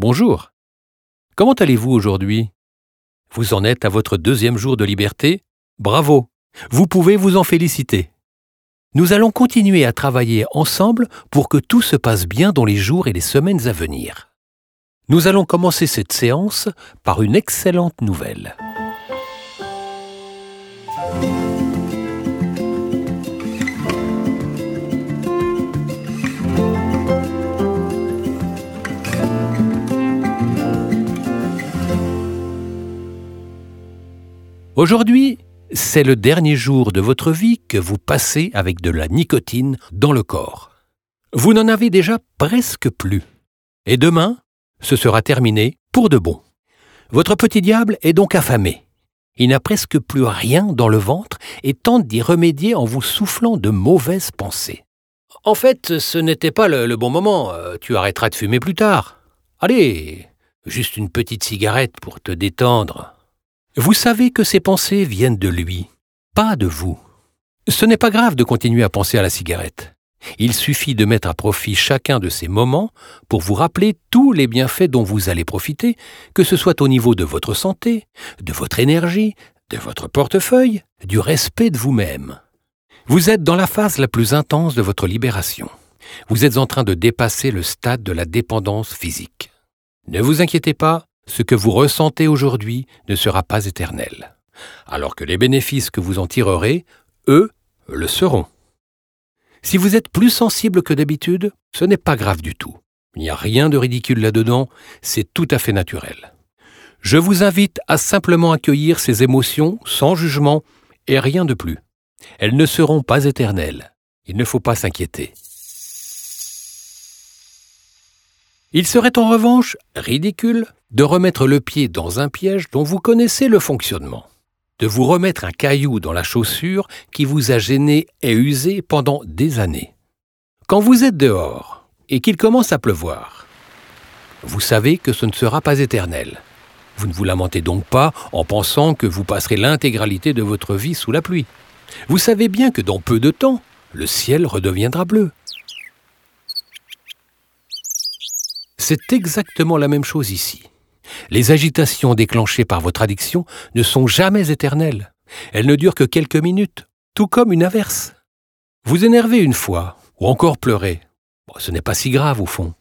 Bonjour. Comment allez-vous aujourd'hui? Vous en êtes à votre deuxième jour de liberté? Bravo. Vous pouvez vous en féliciter. Nous allons continuer à travailler ensemble pour que tout se passe bien dans les jours et les semaines à venir. Nous allons commencer cette séance par une excellente nouvelle. Aujourd'hui, c'est le dernier jour de votre vie que vous passez avec de la nicotine dans le corps. Vous n'en avez déjà presque plus. Et demain, ce sera terminé pour de bon. Votre petit diable est donc affamé. Il n'a presque plus rien dans le ventre et tente d'y remédier en vous soufflant de mauvaises pensées. En fait, ce n'était pas le, bon moment. Euh, tu arrêteras de fumer plus tard. Allez, juste une petite cigarette pour te détendre. Vous savez que ces pensées viennent de lui, pas de vous. Ce n'est pas grave de continuer à penser à la cigarette. Il suffit de mettre à profit chacun de ces moments pour vous rappeler tous les bienfaits dont vous allez profiter, que ce soit au niveau de votre santé, de votre énergie, de votre portefeuille, du respect de vous-même. Vous êtes dans la phase la plus intense de votre libération. Vous êtes en train de dépasser le stade de la dépendance physique. Ne vous inquiétez pas, ce que vous ressentez aujourd'hui ne sera pas éternel, alors que les bénéfices que vous en tirerez, eux, le seront. Si vous êtes plus sensible que d'habitude, ce n'est pas grave du tout. Il n'y a rien de ridicule là-dedans, c'est tout à fait naturel. Je vous invite à simplement accueillir ces émotions sans jugement et rien de plus. Elles ne seront pas éternelles. Il ne faut pas s'inquiéter. Il serait en revanche ridicule de remettre le pied dans un piège dont vous connaissez le fonctionnement, de vous remettre un caillou dans la chaussure qui vous a gêné et usé pendant des années. Quand vous êtes dehors et qu'il commence à pleuvoir, vous savez que ce ne sera pas éternel. Vous ne vous lamentez donc pas en pensant que vous passerez l'intégralité de votre vie sous la pluie. Vous savez bien que dans peu de temps, le ciel redeviendra bleu. C'est exactement la même chose ici. Les agitations déclenchées par votre addiction ne sont jamais éternelles. Elles ne durent que quelques minutes, tout comme une averse. Vous énervez une fois, ou encore pleurer. ce n'est pas si grave au fond.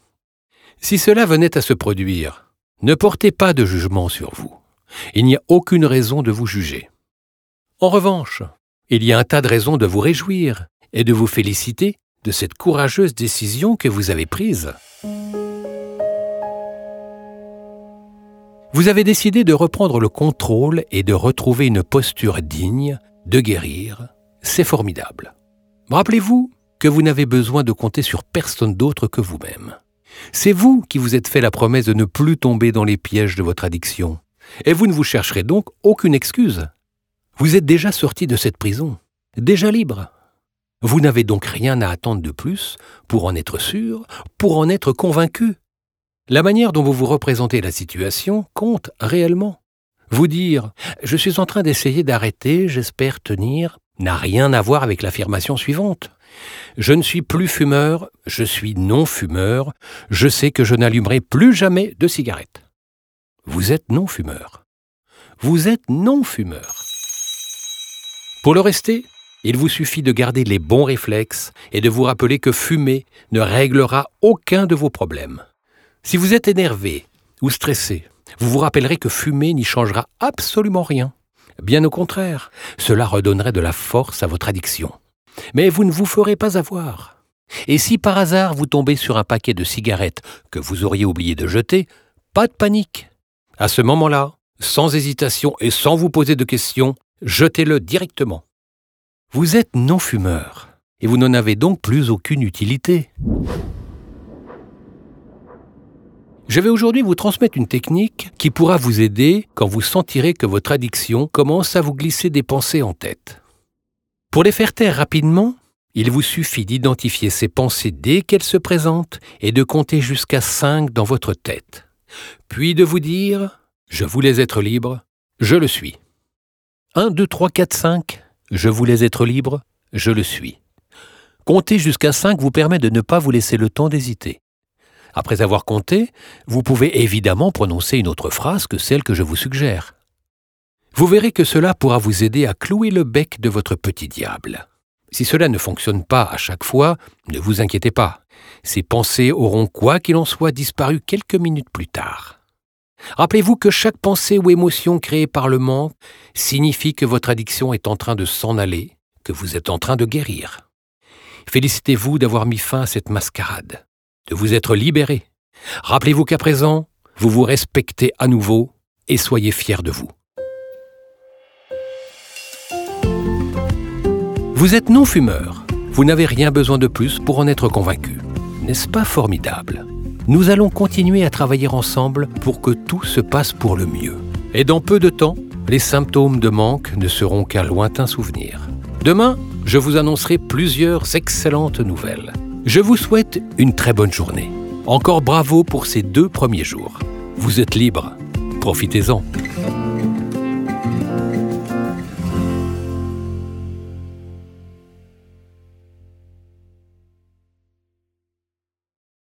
Si cela venait à se produire, ne portez pas de jugement sur vous. Il n'y a aucune raison de vous juger. En revanche, il y a un tas de raisons de vous réjouir et de vous féliciter de cette courageuse décision que vous avez prise. Vous avez décidé de reprendre le contrôle et de retrouver une posture digne, de guérir. C'est formidable. Rappelez-vous que vous n'avez besoin de compter sur personne d'autre que vous-même. C'est vous qui vous êtes fait la promesse de ne plus tomber dans les pièges de votre addiction. Et vous ne vous chercherez donc aucune excuse. Vous êtes déjà sorti de cette prison, déjà libre. Vous n'avez donc rien à attendre de plus pour en être sûr, pour en être convaincu. La manière dont vous vous représentez la situation compte réellement. Vous dire ⁇ Je suis en train d'essayer d'arrêter, j'espère tenir ⁇ n'a rien à voir avec l'affirmation suivante. Je ne suis plus fumeur, je suis non-fumeur, je sais que je n'allumerai plus jamais de cigarette. Vous êtes non-fumeur. Vous êtes non-fumeur. Pour le rester, il vous suffit de garder les bons réflexes et de vous rappeler que fumer ne réglera aucun de vos problèmes. Si vous êtes énervé ou stressé, vous vous rappellerez que fumer n'y changera absolument rien. Bien au contraire, cela redonnerait de la force à votre addiction. Mais vous ne vous ferez pas avoir. Et si par hasard vous tombez sur un paquet de cigarettes que vous auriez oublié de jeter, pas de panique. À ce moment-là, sans hésitation et sans vous poser de questions, jetez-le directement. Vous êtes non-fumeur, et vous n'en avez donc plus aucune utilité. Je vais aujourd'hui vous transmettre une technique qui pourra vous aider quand vous sentirez que votre addiction commence à vous glisser des pensées en tête. Pour les faire taire rapidement, il vous suffit d'identifier ces pensées dès qu'elles se présentent et de compter jusqu'à 5 dans votre tête. Puis de vous dire ⁇ Je voulais être libre, je le suis ⁇ 1, 2, 3, 4, 5, je voulais être libre, je le suis. Compter jusqu'à 5 vous permet de ne pas vous laisser le temps d'hésiter. Après avoir compté, vous pouvez évidemment prononcer une autre phrase que celle que je vous suggère. Vous verrez que cela pourra vous aider à clouer le bec de votre petit diable. Si cela ne fonctionne pas à chaque fois, ne vous inquiétez pas. Ces pensées auront quoi qu'il en soit disparu quelques minutes plus tard. Rappelez-vous que chaque pensée ou émotion créée par le manque signifie que votre addiction est en train de s'en aller, que vous êtes en train de guérir. Félicitez-vous d'avoir mis fin à cette mascarade, de vous être libéré. Rappelez-vous qu'à présent, vous vous respectez à nouveau et soyez fiers de vous. Vous êtes non-fumeur. Vous n'avez rien besoin de plus pour en être convaincu. N'est-ce pas formidable? Nous allons continuer à travailler ensemble pour que tout se passe pour le mieux. Et dans peu de temps, les symptômes de manque ne seront qu'un lointain souvenir. Demain, je vous annoncerai plusieurs excellentes nouvelles. Je vous souhaite une très bonne journée. Encore bravo pour ces deux premiers jours. Vous êtes libre. Profitez-en.